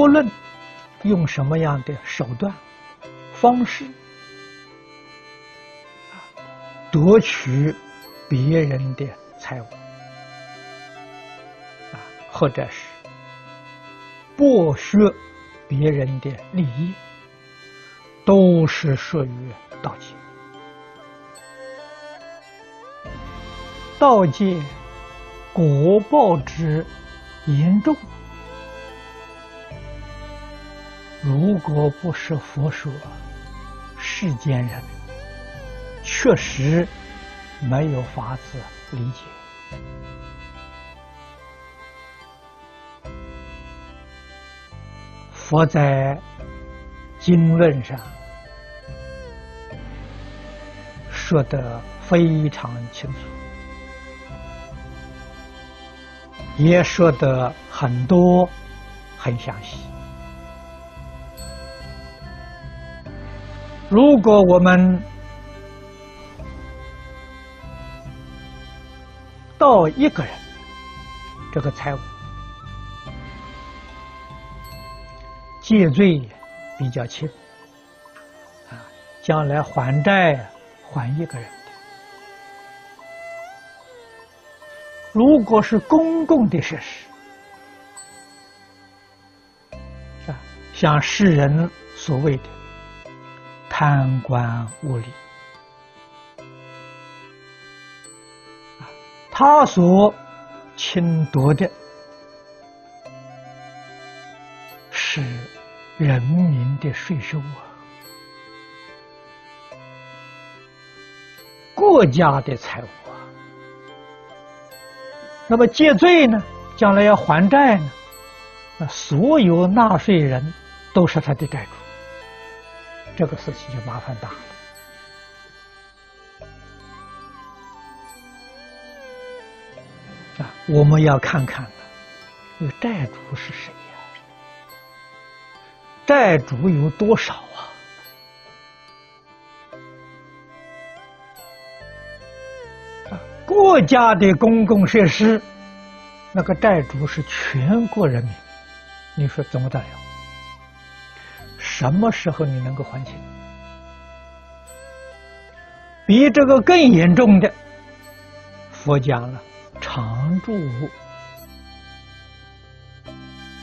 不论用什么样的手段、方式，夺取别人的财物，啊，或者是剥削别人的利益，都是属于盗窃。盗戒果报之严重，如果不是佛说，世间人确实没有法子理解。佛在经论上说得非常清楚。也说的很多，很详细。如果我们到一个人这个财物，借罪比较轻，啊，将来还债还一个人。如果是公共的设施，啊，像世人所谓的贪官污吏，他所侵夺的是人民的税收啊，国家的财物。那么借罪呢？将来要还债呢？那所有纳税人都是他的债主，这个事情就麻烦大了。啊，我们要看看这个债主是谁呀？债主有多少啊啊？国家的公共设施，那个债主是全国人民，你说怎么得了？什么时候你能够还清？比这个更严重的，佛讲了常住物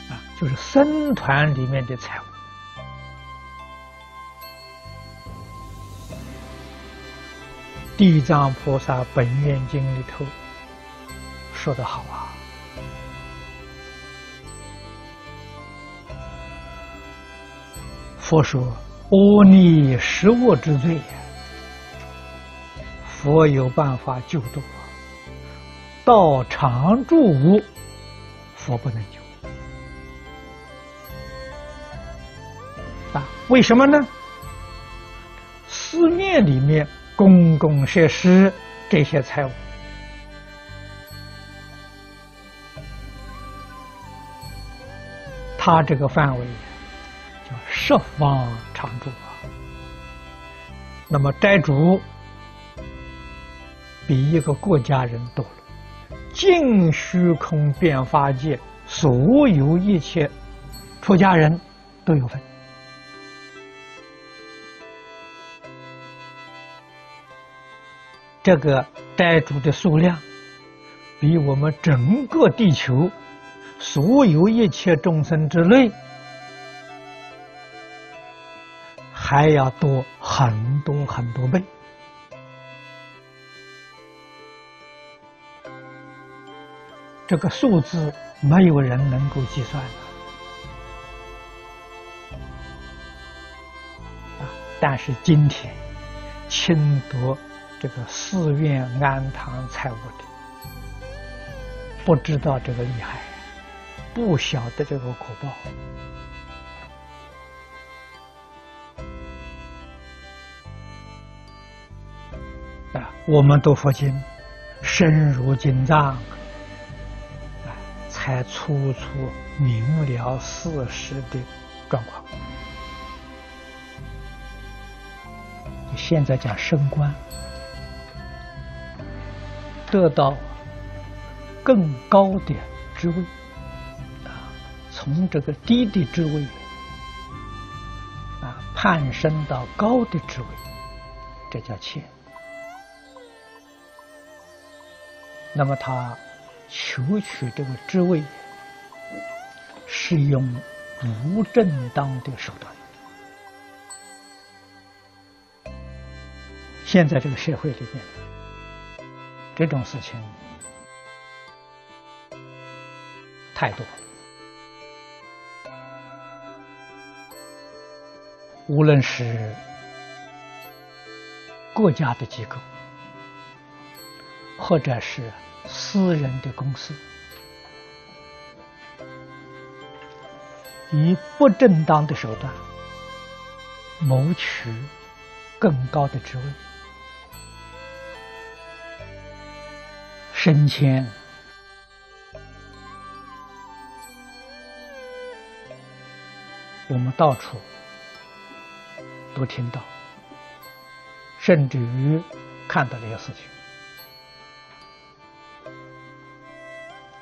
啊，就是僧团里面的财物。地藏菩萨本愿经里头说的好啊，佛说阿弥十恶之罪，佛有办法救度，道常住无，佛不能救啊？为什么呢？寺庙里面。公共设施这些财物，它这个范围十方常住啊。那么债主比一个国家人多了，尽虚空变化界所有一切出家人都有份。这个债主的数量，比我们整个地球所有一切众生之内还要多很多很多倍。这个数字没有人能够计算的啊！但是今天侵夺。这个寺院安堂财物的，不知道这个厉害，不晓得这个果报啊！我们读佛经，深入经藏，啊，才粗粗明了事实的状况。现在讲升官。得到更高的职位啊，从这个低的职位啊攀升到高的职位，这叫谦。那么他求取这个职位，是用不正当的手段。现在这个社会里面，这种事情太多了。无论是国家的机构，或者是私人的公司，以不正当的手段谋取更高的职位，升迁，我们到处都听到，甚至于看到这些事情。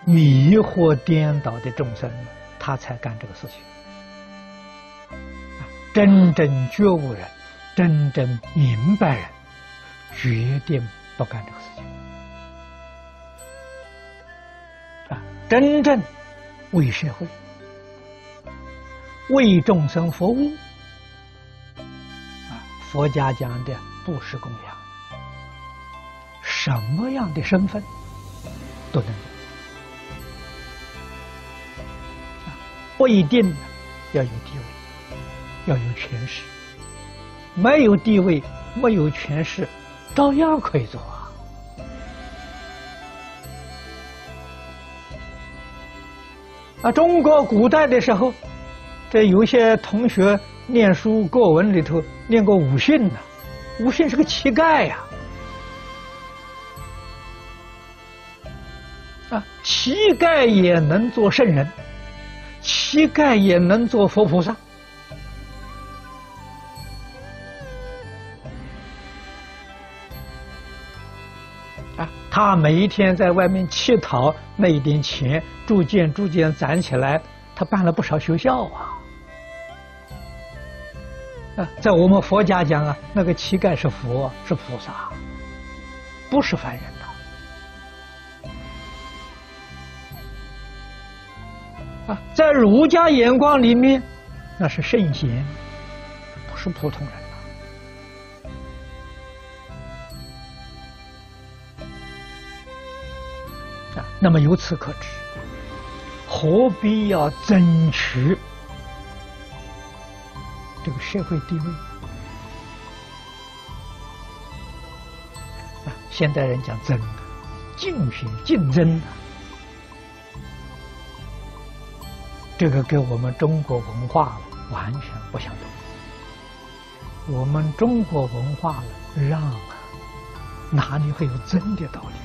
迷惑颠倒的众生，他才干这个事情。真正觉悟人，真正明白人，决定不干这个事情。啊，真正为社会、为众生服务，啊，佛家讲的布施供养，什么样的身份都能不一定要有地位，要有权势。没有地位，没有权势，照样可以做啊！啊，中国古代的时候，这有些同学念书过文里头念过武训呢，武训是个乞丐呀！啊，乞丐也能做圣人。乞丐也能做佛菩萨啊！他每一天在外面乞讨那一点钱，逐渐逐渐攒起来，他办了不少学校啊！啊，在我们佛家讲啊，那个乞丐是佛，是菩萨，不是凡人。啊，在儒家眼光里面，那是圣贤，不是普通人啊。那么由此可知，何必要争取这个社会地位？啊，现代人讲争的，竞选、竞争这个跟我们中国文化完全不相同。我们中国文化让啊，哪里会有真的道理？